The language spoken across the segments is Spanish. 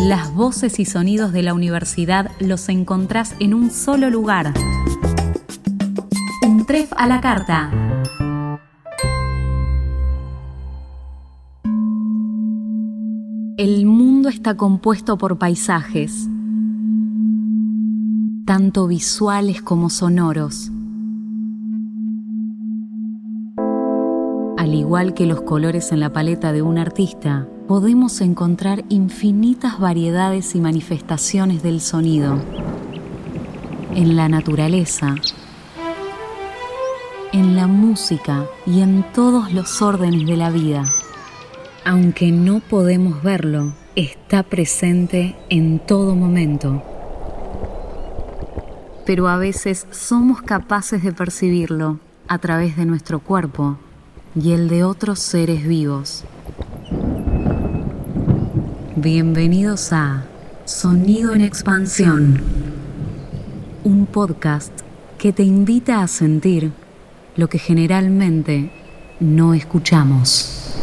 Las voces y sonidos de la universidad los encontrás en un solo lugar. Un tref a la carta. El mundo está compuesto por paisajes, tanto visuales como sonoros. Al igual que los colores en la paleta de un artista, podemos encontrar infinitas variedades y manifestaciones del sonido en la naturaleza, en la música y en todos los órdenes de la vida. Aunque no podemos verlo, está presente en todo momento. Pero a veces somos capaces de percibirlo a través de nuestro cuerpo y el de otros seres vivos. Bienvenidos a Sonido en Expansión, un podcast que te invita a sentir lo que generalmente no escuchamos.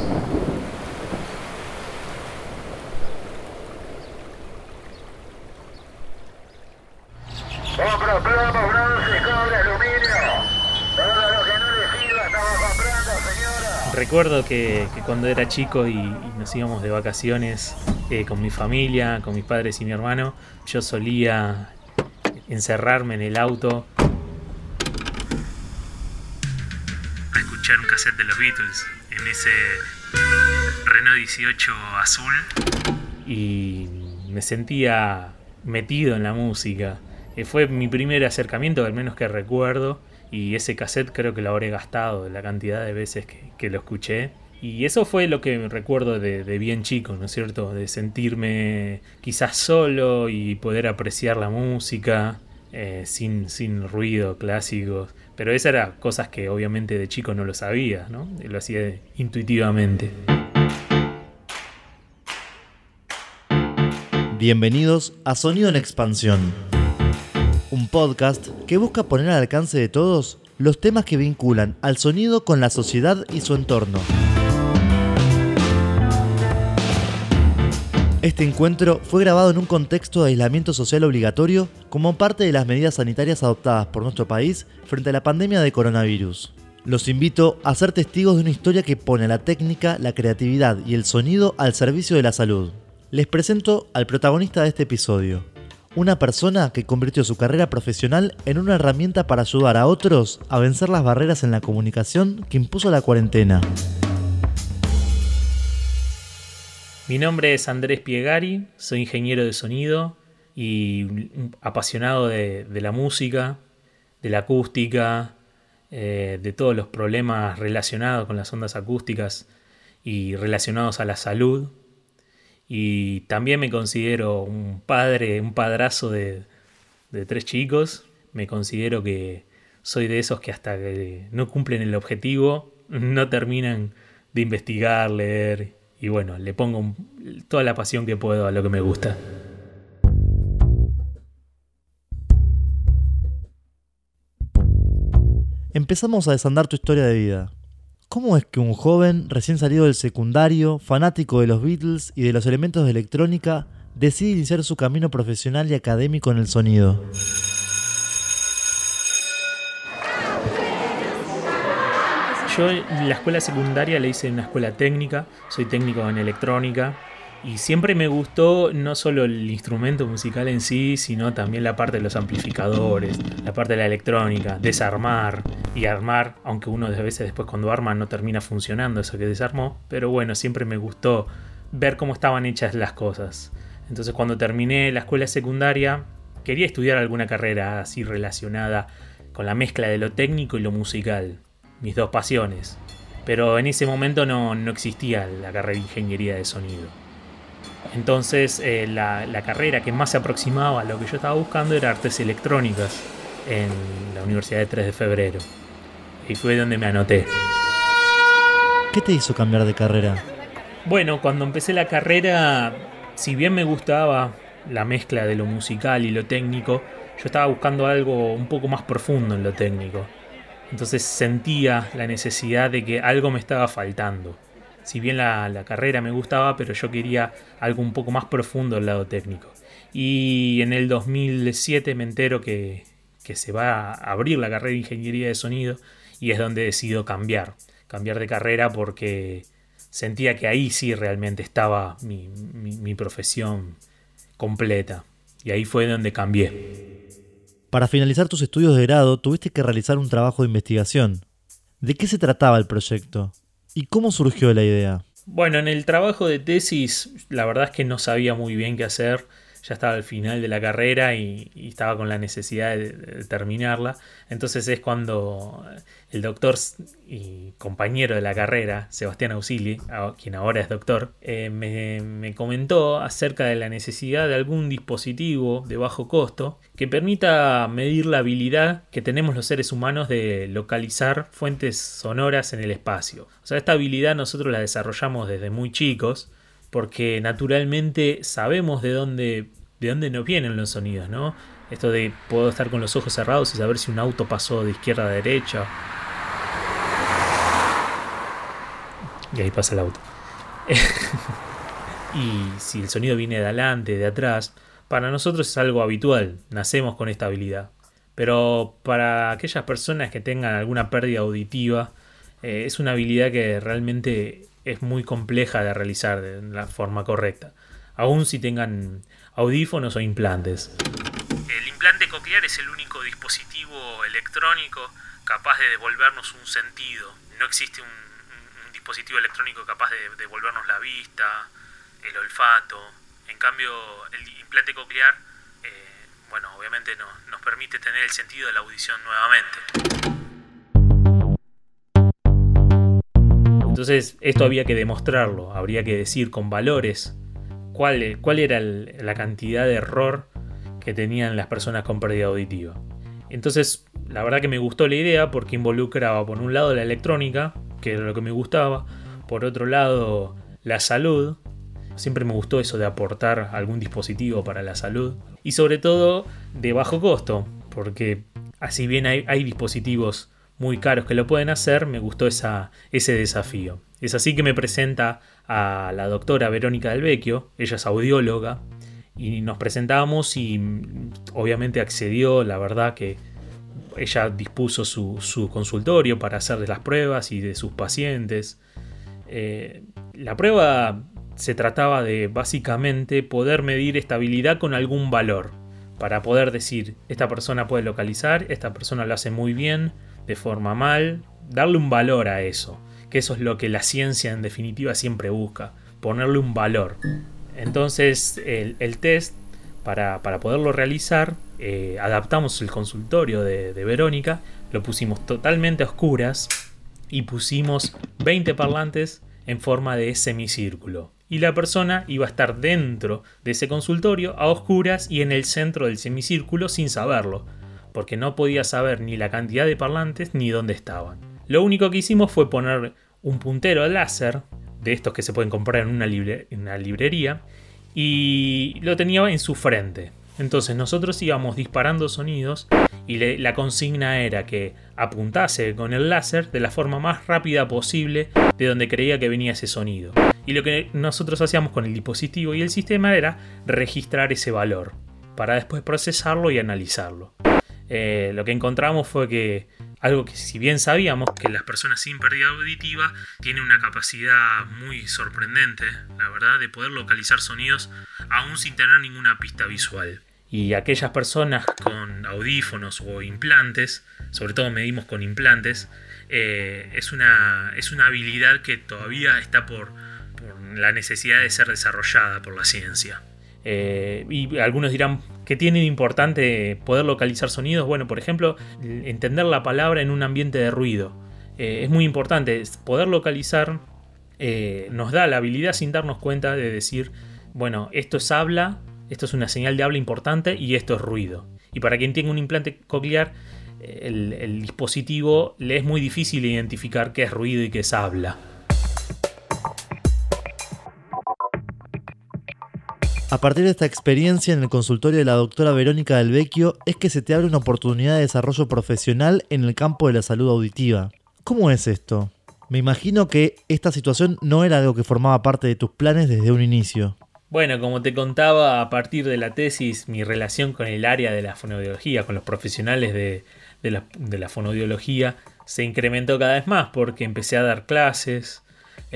Compro plomo, bronce, cobre, aluminio. Todo lo que no le sirva estamos comprando, señora. Recuerdo que, que cuando era chico y, y nos íbamos de vacaciones eh, con mi familia, con mis padres y mi hermano, yo solía encerrarme en el auto a escuchar un cassette de los Beatles en ese Renault 18 azul y me sentía metido en la música. Eh, fue mi primer acercamiento, al menos que recuerdo, y ese cassette creo que lo habré gastado la cantidad de veces que, que lo escuché. Y eso fue lo que recuerdo de, bien chico, ¿no es cierto? De sentirme quizás solo y poder apreciar la música eh, sin, sin ruido clásico. Pero esas eran cosas que obviamente de chico no lo sabía, ¿no? Lo hacía intuitivamente. Bienvenidos a Sonido en Expansión, un podcast que busca poner al alcance de todos los temas que vinculan al sonido con la sociedad y su entorno. Este encuentro fue grabado en un contexto de aislamiento social obligatorio como parte de las medidas sanitarias adoptadas por nuestro país frente a la pandemia de coronavirus. Los invito a ser testigos de una historia que pone la técnica, la creatividad y el sonido al servicio de la salud. Les presento al protagonista de este episodio, una persona que convirtió su carrera profesional en una herramienta para ayudar a otros a vencer las barreras en la comunicación que impuso la cuarentena. Mi nombre es Andrés Piegari, soy ingeniero de sonido y apasionado de, la música, de la acústica, eh, de todos los problemas relacionados con las ondas acústicas y relacionados a la salud. Y también me considero un padre, un padrazo de, de tres chicos. Me considero que soy de esos que hasta que no cumplen el objetivo no terminan de investigar, leer y bueno, le pongo toda la pasión que puedo a lo que me gusta. Empezamos a desandar tu historia de vida. ¿Cómo es que un joven recién salido del secundario, fanático de los Beatles y de los elementos de electrónica, decide iniciar su camino profesional y académico en el sonido? Yo la escuela secundaria la hice una escuela técnica, soy técnico en electrónica y siempre me gustó no solo el instrumento musical en sí, sino también la parte de los amplificadores, la parte de la electrónica, desarmar y armar, aunque uno de veces después cuando arma no termina funcionando eso que desarmó, pero bueno, siempre me gustó ver cómo estaban hechas las cosas. Entonces cuando terminé la escuela secundaria, quería estudiar alguna carrera así relacionada con la mezcla de lo técnico y lo musical mis dos pasiones. Pero en ese momento no, no existía la carrera de ingeniería de sonido. Entonces eh, la, la, carrera que más se aproximaba a lo que yo estaba buscando era artes electrónicas en la Universidad de 3 de Febrero. Y fue donde me anoté. ¿Qué te hizo cambiar de carrera? Bueno, cuando empecé la carrera, si bien me gustaba la mezcla de lo musical y lo técnico, yo estaba buscando algo un poco más profundo en lo técnico. Entonces sentía la necesidad de que algo me estaba faltando. Si bien la, carrera me gustaba, pero yo quería algo un poco más profundo del lado técnico. Y en el 2007 me entero que, se va a abrir la carrera de ingeniería de sonido y es donde decido cambiar, cambiar de carrera porque sentía que ahí sí realmente estaba mi, mi, mi profesión completa. Y ahí fue donde cambié. Para finalizar tus estudios de grado tuviste que realizar un trabajo de investigación. ¿De qué se trataba el proyecto? ¿Y cómo surgió la idea? Bueno, en el trabajo de tesis la verdad es que no sabía muy bien qué hacer ya estaba al final de la carrera y, estaba con la necesidad de, terminarla. Entonces es cuando el doctor y compañero de la carrera, Sebastián Ausili, quien ahora es doctor, eh, me, comentó acerca de la necesidad de algún dispositivo de bajo costo que permita medir la habilidad que tenemos los seres humanos de localizar fuentes sonoras en el espacio. O sea, esta habilidad nosotros la desarrollamos desde muy chicos porque naturalmente sabemos de dónde, de dónde nos vienen los sonidos, ¿no? Esto de puedo estar con los ojos cerrados y saber si un auto pasó de izquierda a derecha. Y ahí pasa el auto. y si el sonido viene de adelante, de atrás, para nosotros es algo habitual, nacemos con esta habilidad. Pero para aquellas personas que tengan alguna pérdida auditiva, eh, es una habilidad que realmente es muy compleja de realizar de la forma correcta, aun si tengan audífonos o implantes. El implante coclear es el único dispositivo electrónico capaz de devolvernos un sentido. No existe un, un, un dispositivo electrónico capaz de devolvernos la vista, el olfato. En cambio, el implante coclear, eh, bueno, obviamente no, nos permite tener el sentido de la audición nuevamente. Entonces, esto había que demostrarlo, habría que decir con valores cuál, era la cantidad de error que tenían las personas con pérdida auditiva. Entonces, la verdad que me gustó la idea porque involucraba por un lado la electrónica, que era lo que me gustaba, por otro lado la salud, siempre me gustó eso de aportar algún dispositivo para la salud, y sobre todo de bajo costo, porque así bien hay, dispositivos muy caros que lo pueden hacer, me gustó ese desafío. Es así que me presenta a la doctora Verónica del Vecchio, ella es audióloga, y nos presentamos y obviamente accedió, la verdad que ella dispuso su, su consultorio para hacer de las pruebas y de sus pacientes. Eh, la prueba se trataba de básicamente poder medir estabilidad con algún valor, para poder decir, esta persona puede localizar, esta persona lo hace muy bien, de forma mal, darle un valor a eso, que eso es lo que la ciencia en definitiva siempre busca, ponerle un valor. Entonces el, test, para, para, poderlo realizar, eh, adaptamos el consultorio de, de Verónica, lo pusimos totalmente a oscuras y pusimos 20 parlantes en forma de semicírculo. Y la persona iba a estar dentro de ese consultorio a oscuras y en el centro del semicírculo sin saberlo porque no podía saber ni la cantidad de parlantes ni dónde estaban. Lo único que hicimos fue poner un puntero láser, de estos que se pueden comprar en una, librería, y lo tenía en su frente. Entonces nosotros íbamos disparando sonidos y la consigna era que apuntase con el láser de la forma más rápida posible de donde creía que venía ese sonido. Y lo que nosotros hacíamos con el dispositivo y el sistema era registrar ese valor, para después procesarlo y analizarlo eh, lo que encontramos fue que algo que si bien sabíamos que las personas sin pérdida auditiva tienen una capacidad muy sorprendente, la verdad, de poder localizar sonidos aún sin tener ninguna pista visual. Y aquellas personas con audífonos o implantes, sobre todo medimos con implantes, eh, es, una, es una habilidad que todavía está por, por la necesidad de ser desarrollada por la ciencia. Eh, y algunos dirán, ¿qué tiene de importante poder localizar sonidos? Bueno, por ejemplo, entender la palabra en un ambiente de ruido. Eh, es muy importante. Poder localizar eh, nos da la habilidad sin darnos cuenta de decir, bueno, esto es habla, esto es una señal de habla importante y esto es ruido. Y para quien tenga un implante coclear, el, el dispositivo le es muy difícil identificar qué es ruido y qué es habla. A partir de esta experiencia en el consultorio de la doctora Verónica del Vecchio es que se te abre una oportunidad de desarrollo profesional en el campo de la salud auditiva. ¿Cómo es esto? Me imagino que esta situación no era algo que formaba parte de tus planes desde un inicio. Bueno, como te contaba, a partir de la tesis, mi relación con el área de la fonoaudiología, con los profesionales de, la, de se incrementó cada vez más porque empecé a dar clases,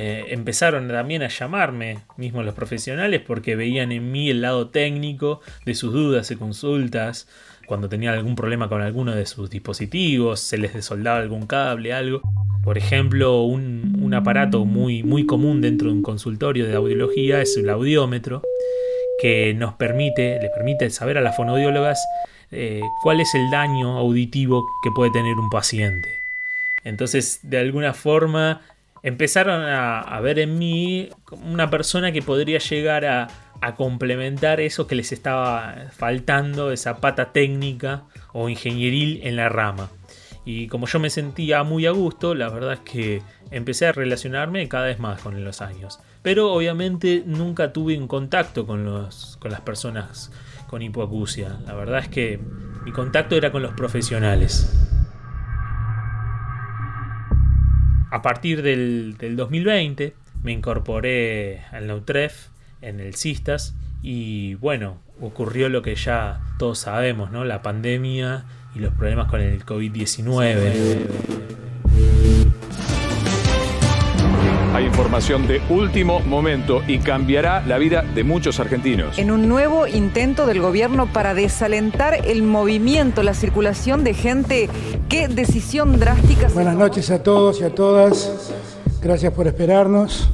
eh, empezaron también a llamarme, mismos los profesionales, porque veían en mí el lado técnico de sus dudas y consultas, cuando tenía algún problema con alguno de sus dispositivos, se les desoldaba algún cable, algo. Por ejemplo, un, aparato muy, muy común dentro de un consultorio de audiología es el audiómetro, que nos permite, le permite saber a las fonoaudiólogas eh, cuál es el daño auditivo que puede tener un paciente. Entonces, de alguna forma, empezaron a, ver en mí una persona que podría llegar a, complementar eso que les estaba faltando, esa pata técnica o ingenieril en la rama. Y como yo me sentía muy a gusto, la verdad es que empecé a relacionarme cada vez más con los años. Pero obviamente nunca tuve un contacto con, los, con las personas con hipoacusia. La verdad es que mi contacto era con los profesionales. A partir del, 2020 me incorporé al Nautref en el Cistas y bueno, ocurrió lo que ya todos sabemos, ¿no? La pandemia y los problemas con el COVID-19. Hay información de último momento y cambiará la vida de muchos argentinos. En un nuevo intento del gobierno para desalentar el movimiento, la circulación de gente, qué decisión drástica. Buenas noches a todos y a todas. Gracias por esperarnos.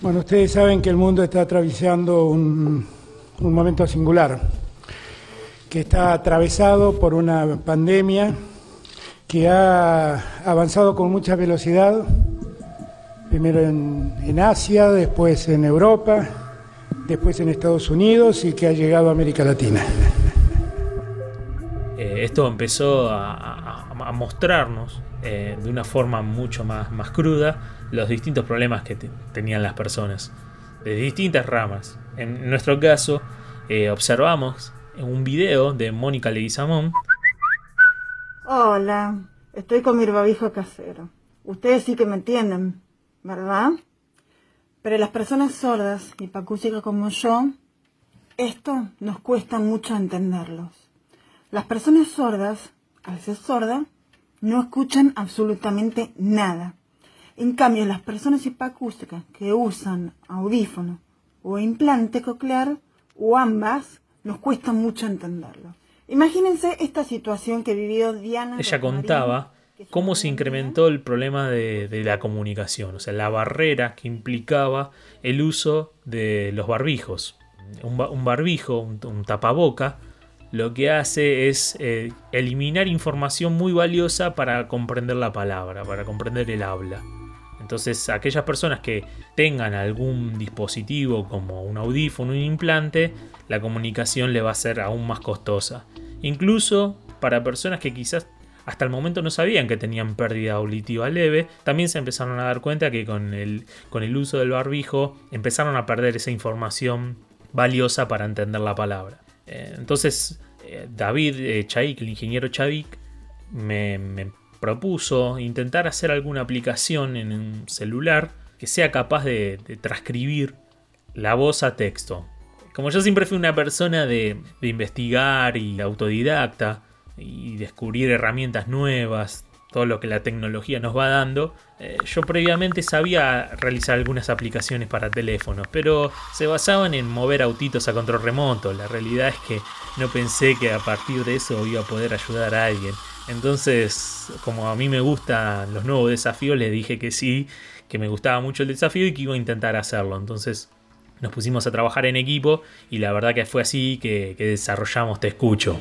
Bueno, ustedes saben que el mundo está atravesando un, un momento singular, que está atravesado por una pandemia que ha avanzado con mucha velocidad primero en, Asia, después en Europa, después en Estados Unidos y que ha llegado a América Latina. Eh, esto empezó a, mostrarnos eh, de una forma mucho más, más cruda los distintos problemas que tenían las personas, de distintas ramas. En nuestro caso, eh, observamos en un video de Mónica Leguizamón. Hola, estoy con mi barbijo casero. Ustedes sí que me entienden. ¿Verdad? Pero las personas sordas y pacúsicas como yo, esto nos cuesta mucho entenderlos. Las personas sordas, al ser sordas, no escuchan absolutamente nada. En cambio, las personas hipacústicas que usan audífono o implante coclear o ambas, nos cuesta mucho entenderlo. Imagínense esta situación que vivió Diana. Ella contaba cómo se incrementó el problema de, la comunicación, o sea, la barrera que implicaba el uso de los barbijos. Un, barbijo, un, tapaboca, lo que hace es eh, eliminar información muy valiosa para comprender la palabra, para comprender el habla. Entonces, aquellas personas que tengan algún dispositivo como un audífono, un implante, la comunicación le va a ser aún más costosa. Incluso para personas que quizás hasta el momento no sabían que tenían pérdida auditiva leve, también se empezaron a dar cuenta que con el, con el uso del barbijo empezaron a perder esa información valiosa para entender la palabra. Eh, entonces, eh, David eh, Chaik, el ingeniero Chavik, me, propuso intentar hacer alguna aplicación en un celular que sea capaz de, transcribir la voz a texto. Como yo siempre fui una persona de, de investigar y autodidacta, y descubrir herramientas nuevas, todo lo que la tecnología nos va dando. Eh, yo previamente sabía realizar algunas aplicaciones para teléfonos, pero se basaban en mover autitos a control remoto. La realidad es que no pensé que a partir de eso iba a poder ayudar a alguien. Entonces, como a mí me gustan los nuevos desafíos, le dije que sí, que me gustaba mucho el desafío y que iba a intentar hacerlo. Entonces nos pusimos a trabajar en equipo y la verdad que fue así que, que desarrollamos Te Escucho.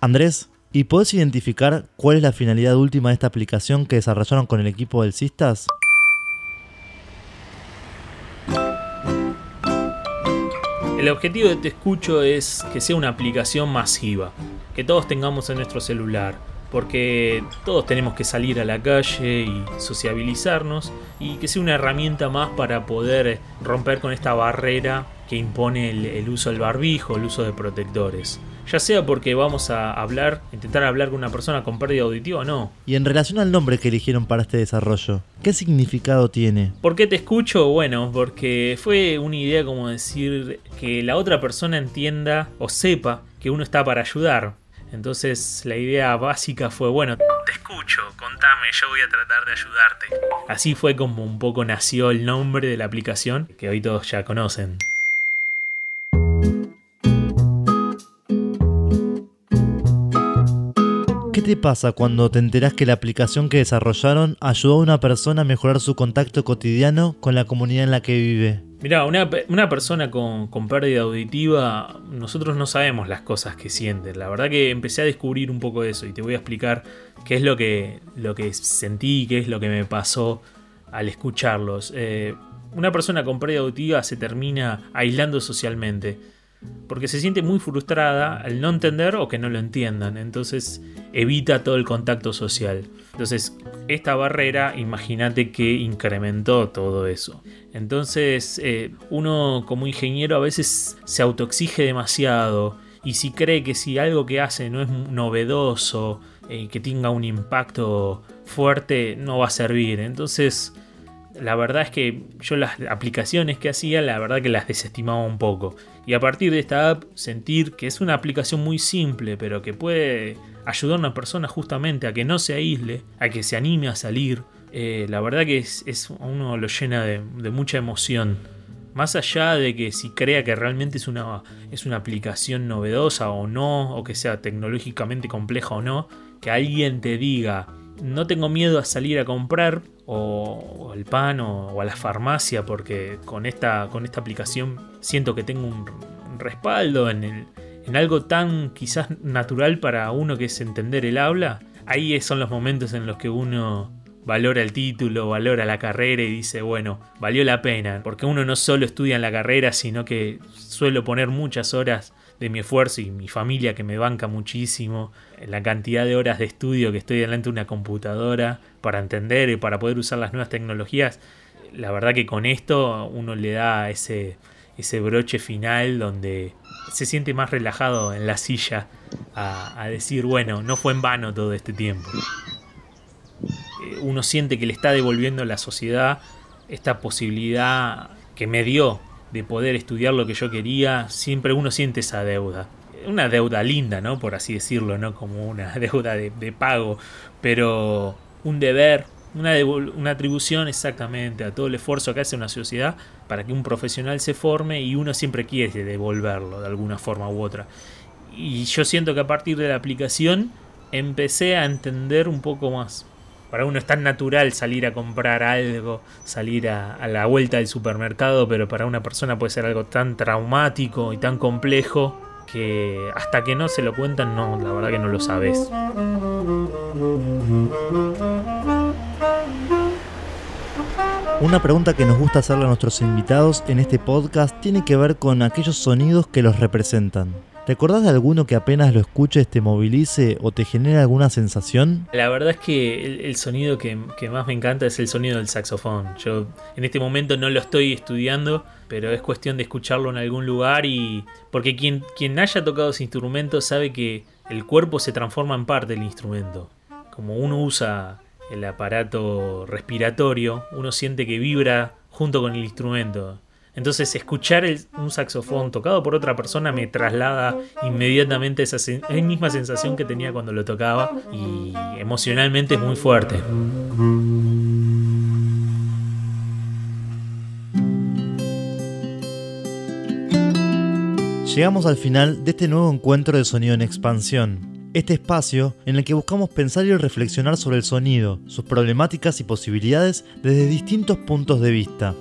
Andrés, ¿y puedes identificar cuál es la finalidad última de esta aplicación que desarrollaron con el equipo del Cistas? El objetivo de Te Escucho es que sea una aplicación masiva, que todos tengamos en nuestro celular, porque todos tenemos que salir a la calle y sociabilizarnos y que sea una herramienta más para poder romper con esta barrera que impone el, el uso del barbijo, el uso de protectores. Ya sea porque vamos a hablar, intentar hablar con una persona con pérdida auditiva o no. Y en relación al nombre que eligieron para este desarrollo, ¿qué significado tiene? ¿Por qué te escucho? Bueno, porque fue una idea como decir que la otra persona entienda o sepa que uno está para ayudar. Entonces la idea básica fue, bueno, te escucho, contame, yo voy a tratar de ayudarte. Así fue como un poco nació el nombre de la aplicación que hoy todos ya conocen. Te pasa cuando te enterás que la aplicación que desarrollaron ayudó a una persona a mejorar su contacto cotidiano con la comunidad en la que vive? Mirá, una, pe- una persona con, pérdida auditiva, nosotros no sabemos las cosas que sienten. La verdad que empecé a descubrir un poco eso y te voy a explicar qué es lo que, lo que sentí, qué es lo que me pasó al escucharlos. Eh, una persona con pérdida auditiva se termina aislando socialmente porque se siente muy frustrada al no entender o que no lo entiendan. Entonces evita todo el contacto social. Entonces esta barrera, imagínate que incrementó todo eso. Entonces eh, uno como ingeniero a veces se autoexige demasiado y si cree que si algo que hace no es novedoso, eh, que tenga un impacto fuerte, no va a servir. Entonces la verdad es que yo las aplicaciones que hacía, la verdad que las desestimaba un poco. Y a partir de esta app, sentir que es una aplicación muy simple, pero que puede ayudar a una persona justamente a que no se aísle, a que se anime a salir. eh, la verdad que es, uno lo llena de, de mucha emoción. Más allá de que si crea que realmente es una, es una aplicación novedosa o no, o que sea tecnológicamente compleja o no, que alguien te diga, no tengo miedo a salir a comprar o, o al pan o, a la farmacia porque con esta, con esta aplicación siento que tengo un, un respaldo en, el- en algo tan quizás natural para uno que es entender el habla. Ahí son los momentos en los que uno valora el título, valora la carrera y dice, bueno, valió la pena, porque uno no solo estudia en la carrera, sino que suelo poner muchas horas de mi esfuerzo y mi familia que me banca muchísimo, la cantidad de horas de estudio que estoy delante de una computadora para entender y para poder usar las nuevas tecnologías. La verdad que con esto uno le da ese, ese broche final donde se siente más relajado en la silla a, a decir, bueno, no fue en vano todo este tiempo. Eh, Uno siente que le está devolviendo a la sociedad esta posibilidad que me dio de poder estudiar lo que yo quería, siempre uno siente esa deuda. Una deuda linda, ¿no? Por así decirlo, no como una deuda de, pago, pero un deber, una, una atribución exactamente a todo el esfuerzo que hace una sociedad para que un profesional se forme y uno siempre quiere devolverlo de alguna forma u otra. Y yo siento que a partir de la aplicación empecé a entender un poco más. Para uno es tan natural salir a comprar algo, salir a, a la vuelta del supermercado, pero para una persona puede ser algo tan traumático y tan complejo que hasta que no se lo cuentan, no, la verdad que no lo sabes. Una pregunta que nos gusta hacerle a nuestros invitados en este podcast tiene que ver con aquellos sonidos que los representan. ¿Te acordás de alguno que apenas lo escuches te movilice o te genere alguna sensación? La verdad es que el, sonido que, que más me encanta es el sonido del saxofón. Yo en este momento no lo estoy estudiando, pero es cuestión de escucharlo en algún lugar y... Porque quien, quien haya tocado ese instrumento sabe que el cuerpo se transforma en parte del instrumento. Como uno usa el aparato respiratorio, uno siente que vibra junto con el instrumento. Entonces escuchar un saxofón tocado por otra persona me traslada inmediatamente esa esa misma sensación que tenía cuando lo tocaba y emocionalmente es muy fuerte. Llegamos al final de este nuevo encuentro de sonido en expansión. Este espacio en el que buscamos pensar y reflexionar sobre el sonido, sus problemáticas y posibilidades desde distintos puntos de vista.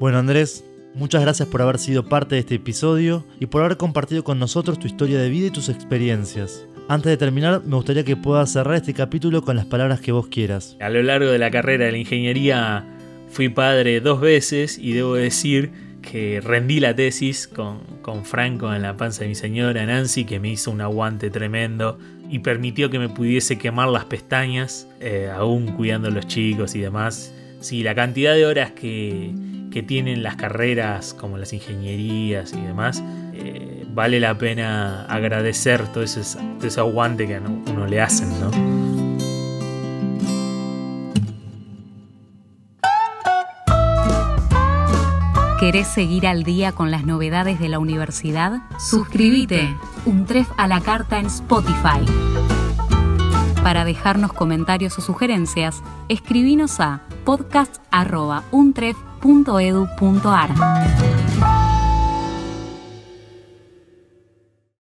Bueno Andrés, muchas gracias por haber sido parte de este episodio y por haber compartido con nosotros tu historia de vida y tus experiencias. Antes de terminar, me gustaría que puedas cerrar este capítulo con las palabras que vos quieras. A lo largo de la carrera de la ingeniería fui padre dos veces y debo decir que rendí la tesis con, con Franco en la panza de mi señora Nancy, que me hizo un aguante tremendo y permitió que me pudiese quemar las pestañas, eh, aún cuidando a los chicos y demás. Sí, la cantidad de horas que, que tienen las carreras como las ingenierías y demás, eh, vale la pena agradecer todo ese, ese aguante que a uno le hacen, ¿no? ¿Querés seguir al día con las novedades de la universidad? Suscríbete. Un tref a la carta en Spotify. Para dejarnos comentarios o sugerencias, escribinos a podcast.untref.edu.ar.